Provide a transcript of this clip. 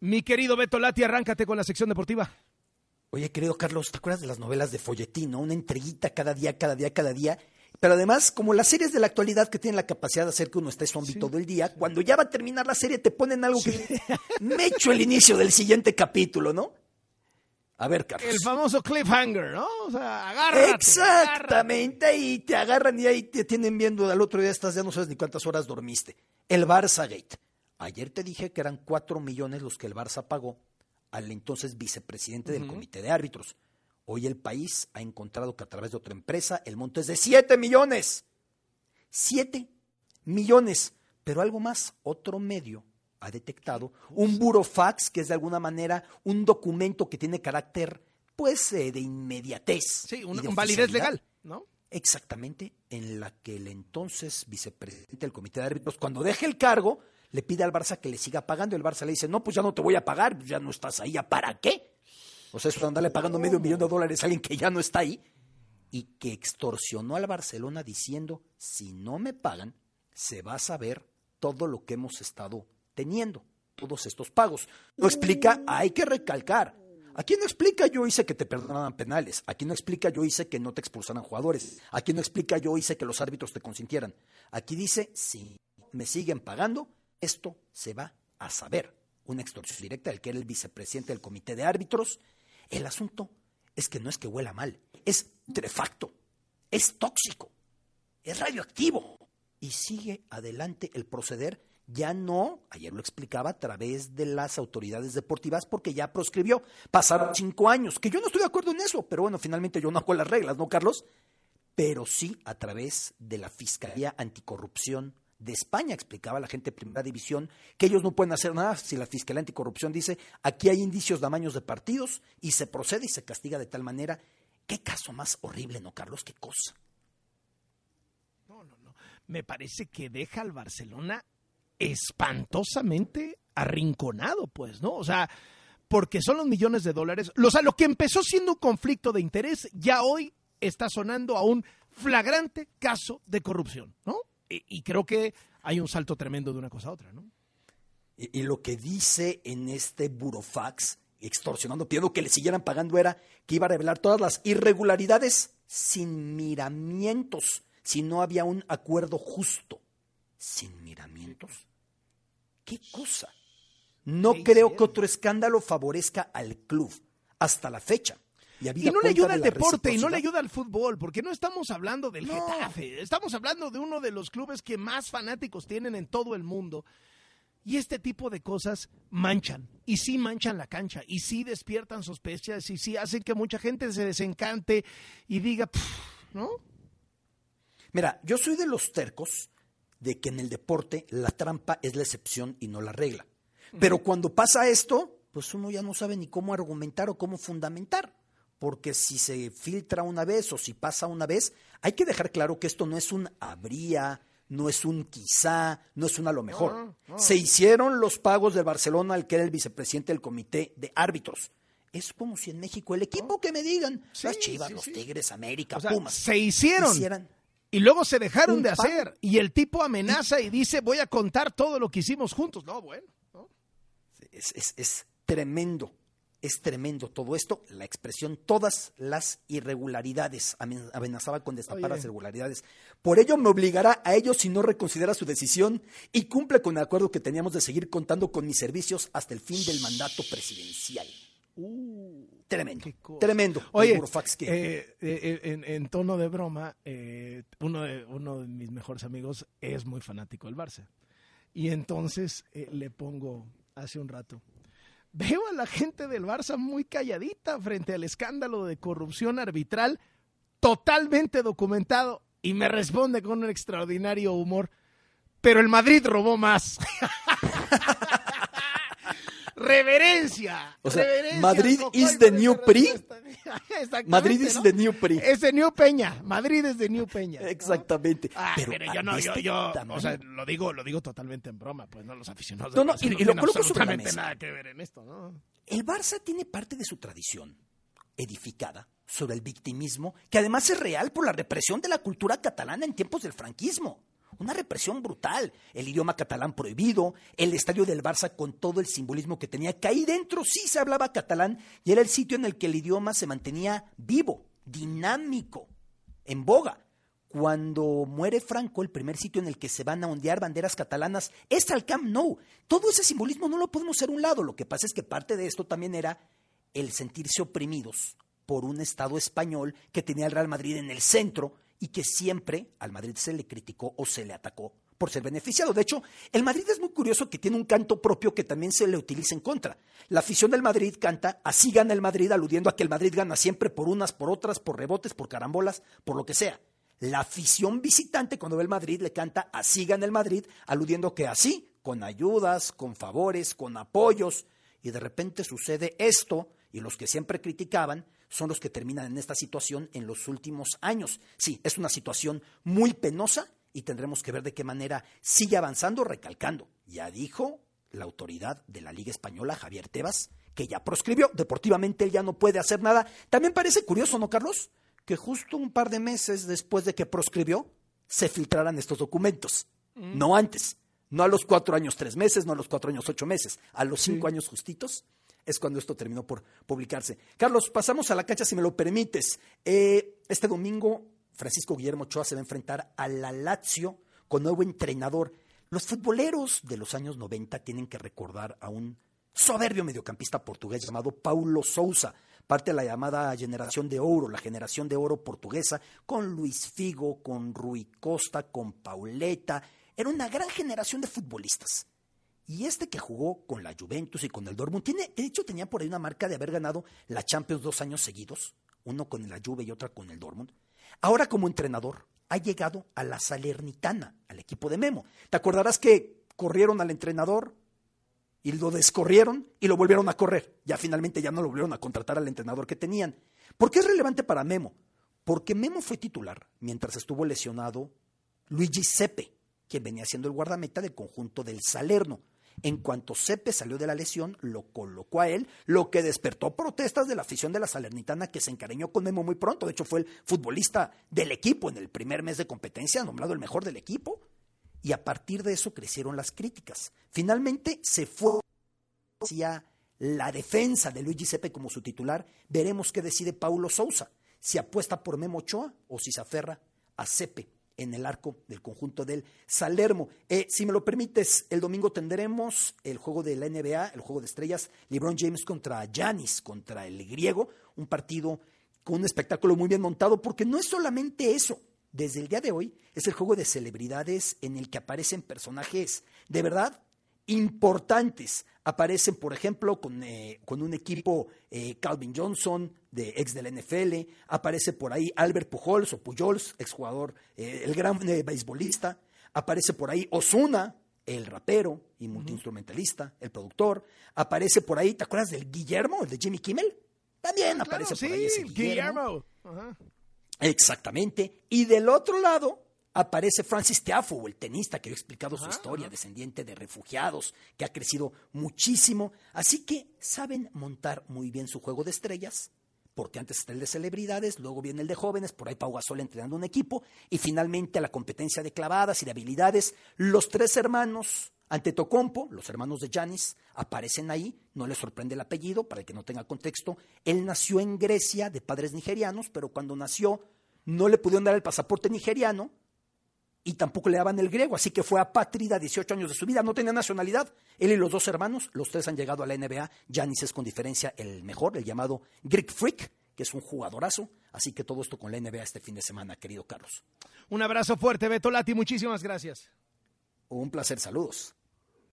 Mi querido Beto Lati, arráncate con la sección deportiva. Oye, querido Carlos, ¿te acuerdas de las novelas de folletín, no? Una entreguita cada día, cada día, cada día. Pero además, como las series de la actualidad que tienen la capacidad de hacer que uno esté zombie todo el día, cuando ya va a terminar la serie te ponen algo que me echo el inicio del siguiente capítulo, ¿no? A ver, Carlos. El famoso cliffhanger, ¿no? O sea, agárrate. Exactamente, y te agarran y ahí te tienen viendo al otro día estás ya no sabes ni cuántas horas dormiste. El Barça Gate. Ayer te dije que eran cuatro millones los que el Barça pagó al entonces vicepresidente del comité de árbitros. Hoy el país ha encontrado que a través de otra empresa el monto es de siete millones. Siete millones. Pero algo más, otro medio ha detectado un burofax, que es de alguna manera un documento que tiene carácter, pues, eh, de inmediatez. Sí, una validez legal, ¿no? Exactamente, en la que el entonces vicepresidente del comité de árbitros, cuando deje el cargo, le pide al Barça que le siga pagando. El Barça le dice, no, pues ya no te voy a pagar, ya no estás ahí, ¿ya para qué? O sea, eso de andarle pagando medio millón de dólares a alguien que ya no está ahí. Y que extorsionó al Barcelona diciendo, si no me pagan, se va a saber todo lo que hemos estado teniendo, todos estos pagos. No explica, hay que recalcar. Aquí no explica yo hice que te perdonaran penales. Aquí no explica yo hice que no te expulsaran jugadores. Aquí no explica yo hice que los árbitros te consintieran. Aquí dice, si me siguen pagando, esto se va a saber. Una extorsión directa del que era el vicepresidente del comité de árbitros. El asunto es que no es que huela mal, es trefacto, es tóxico, es radioactivo. Y sigue adelante el proceder ya no, ayer lo explicaba, a través de las autoridades deportivas porque ya proscribió. Pasaron cinco años, que yo no estoy de acuerdo en eso, pero bueno, finalmente yo no hago las reglas, ¿no, Carlos? Pero sí a través de la Fiscalía Anticorrupción de España, explicaba la gente de Primera División, que ellos no pueden hacer nada si la Fiscalía Anticorrupción dice, aquí hay indicios de de partidos y se procede y se castiga de tal manera. ¿Qué caso más horrible, no, Carlos? ¿Qué cosa? No, no, no. Me parece que deja al Barcelona espantosamente arrinconado, pues, ¿no? O sea, porque son los millones de dólares. O sea, lo que empezó siendo un conflicto de interés, ya hoy está sonando a un flagrante caso de corrupción, ¿no? Y, creo que hay un salto tremendo de una cosa a otra, ¿no? Y, lo que dice en este burofax, extorsionando, pidiendo que le siguieran pagando, era que iba a revelar todas las irregularidades sin miramientos, si no había un acuerdo justo. ¿Sin miramientos? ¿Qué cosa? No creo que otro escándalo favorezca al club hasta la fecha. Y, no le ayuda al deporte y no le ayuda al fútbol, porque no estamos hablando del Getafe, estamos hablando de uno de los clubes que más fanáticos tienen en todo el mundo. Y este tipo de cosas manchan, y sí manchan la cancha, y sí despiertan sospechas, y sí hacen que mucha gente se desencante y diga, ¿no? Mira, yo soy de los tercos de que en el deporte la trampa es la excepción y no la regla. Pero cuando pasa esto, pues uno ya no sabe ni cómo argumentar o cómo fundamentar. Porque si se filtra una vez o si pasa una vez, hay que dejar claro que esto no es un habría, no es un quizá, no es un a lo mejor. Se hicieron los pagos de Barcelona al que era el vicepresidente del comité de árbitros. Es como si en México el equipo que me digan, las Chivas, los Tigres, América, Pumas. Se hicieron. Y luego se dejaron de hacer. Y el tipo amenaza y dice, voy a contar todo lo que hicimos juntos. No, bueno. Es, tremendo, es tremendo todo esto. La expresión, todas las irregularidades. Amenazaba con destapar las irregularidades. Por ello me obligará a ello si no reconsidera su decisión y cumple con el acuerdo que teníamos de seguir contando con mis servicios hasta el fin del mandato presidencial. Uh, tremendo, tremendo. Oye, eh, eh, en, tono de broma, eh, uno, de, uno de mis mejores amigos es muy fanático del Barça. Y entonces le pongo hace un rato, veo a la gente del Barça muy calladita frente al escándalo de corrupción arbitral totalmente documentado y me responde con un extraordinario humor, pero el Madrid robó más. reverencia. O sea, Madrid is the new PRI. Madrid is the new PRI. Es de New Peña. Madrid es de New Peña. Exactamente. Ah, pero, yo no, yo, yo, o sea, lo digo, lo digo totalmente en broma, pues no los aficionados. No, no, y, lo coloco sobre la mesa. nada que ver en esto, ¿no? El Barça tiene parte de su tradición edificada sobre el victimismo, que además es real por la represión de la cultura catalana en tiempos del franquismo. Una represión brutal. El idioma catalán prohibido, el estadio del Barça con todo el simbolismo que tenía, que ahí dentro sí se hablaba catalán y era el sitio en el que el idioma se mantenía vivo, dinámico, en boga. Cuando muere Franco, el primer sitio en el que se van a ondear banderas catalanas es al Camp Nou. Todo ese simbolismo no lo podemos hacer a un lado. Lo que pasa es que parte de esto también era el sentirse oprimidos por un Estado español que tenía al Real Madrid en el centro y que siempre al Madrid se le criticó o se le atacó por ser beneficiado. De hecho, el Madrid es muy curioso que tiene un canto propio que también se le utiliza en contra. La afición del Madrid canta, así gana el Madrid, aludiendo a que el Madrid gana siempre por unas, por otras, por rebotes, por carambolas, por lo que sea. La afición visitante cuando ve el Madrid le canta, así gana el Madrid, aludiendo que así, con ayudas, con favores, con apoyos, y de repente sucede esto, y los que siempre criticaban son los que terminan en esta situación en los últimos años. Sí, es una situación muy penosa y tendremos que ver de qué manera sigue avanzando, recalcando. Ya dijo la autoridad de la Liga Española, Javier Tebas, que ya proscribió. Deportivamente él ya no puede hacer nada. También parece curioso, ¿no, Carlos? Que justo un par de meses después de que proscribió, se filtraran estos documentos. No antes. No a los cuatro años, tres meses, no a los cuatro años, ocho meses. A los cinco años justitos es cuando esto terminó por publicarse. Carlos, pasamos a la cancha si me lo permites. Eh, este domingo, Francisco Guillermo Ochoa se va a enfrentar a la Lazio con nuevo entrenador. Los futboleros de los años 90 tienen que recordar a un soberbio mediocampista portugués llamado Paulo Sousa, parte de la llamada generación de oro, la generación de oro portuguesa, con Luis Figo, con Rui Costa, con Pauleta. Era una gran generación de futbolistas. Y este que jugó con la Juventus y con el Dortmund, tiene, de hecho tenía por ahí una marca de haber ganado la Champions dos años seguidos, uno con la Juve y otra con el Dortmund. Ahora como entrenador ha llegado a la Salernitana, al equipo de Memo. ¿Te acordarás que corrieron al entrenador y lo descorrieron y lo volvieron a correr? Ya finalmente ya no lo volvieron a contratar al entrenador que tenían. ¿Por qué es relevante para Memo? Porque Memo fue titular mientras estuvo lesionado Luigi Sepe, quien venía siendo el guardameta del conjunto del Salerno. En cuanto Sepe salió de la lesión, lo colocó a él, lo que despertó protestas de la afición de la Salernitana que se encariñó con Memo muy pronto. De hecho, fue el futbolista del equipo en el primer mes de competencia, nombrado el mejor del equipo. Y a partir de eso crecieron las críticas. Finalmente se fue hacia la defensa de Luigi Sepe como su titular. Veremos qué decide Paulo Sousa, si apuesta por Memo Ochoa o si se aferra a Sepe en el arco del conjunto del Salermo. Eh, si me lo permites, el domingo tendremos el juego de la NBA, el juego de estrellas, LeBron James contra Giannis, contra el griego, un partido con un espectáculo muy bien montado, porque no es solamente eso. Desde el día de hoy es el juego de celebridades en el que aparecen personajes de verdad importantes. Aparecen, por ejemplo, con, eh, con un equipo eh, Calvin Johnson, de ex del NFL. Aparece por ahí Albert Pujols o Pujols, exjugador, eh, el gran beisbolista. Aparece por ahí Osuna, el rapero y multiinstrumentalista, el productor. Aparece por ahí, ¿te acuerdas del Guillermo, el de Jimmy Kimmel? También aparece por ahí ese Guillermo. Exactamente. Y del otro lado aparece Francis Tiafoe, el tenista que he explicado su historia, descendiente de refugiados, que ha crecido muchísimo. Así que saben montar muy bien su juego de estrellas, porque antes está el de celebridades, luego viene el de jóvenes, por ahí Pau Gasol entrenando un equipo, y finalmente a la competencia de clavadas y de habilidades. Los tres hermanos ante Tocompo, los hermanos de Janis, aparecen ahí, no les sorprende el apellido, para el que no tenga contexto. Él nació en Grecia de padres nigerianos, pero cuando nació no le pudieron dar el pasaporte nigeriano, y tampoco le daban el griego, así que fue apátrida 18 años de su vida, no tenía nacionalidad. Él y los dos hermanos, los tres han llegado a la NBA, Giannis es con diferencia el mejor, el llamado Greek Freak, que es un jugadorazo, así que todo esto con la NBA este fin de semana, querido Carlos. Un abrazo fuerte, Beto Lati, muchísimas gracias. Un placer, saludos.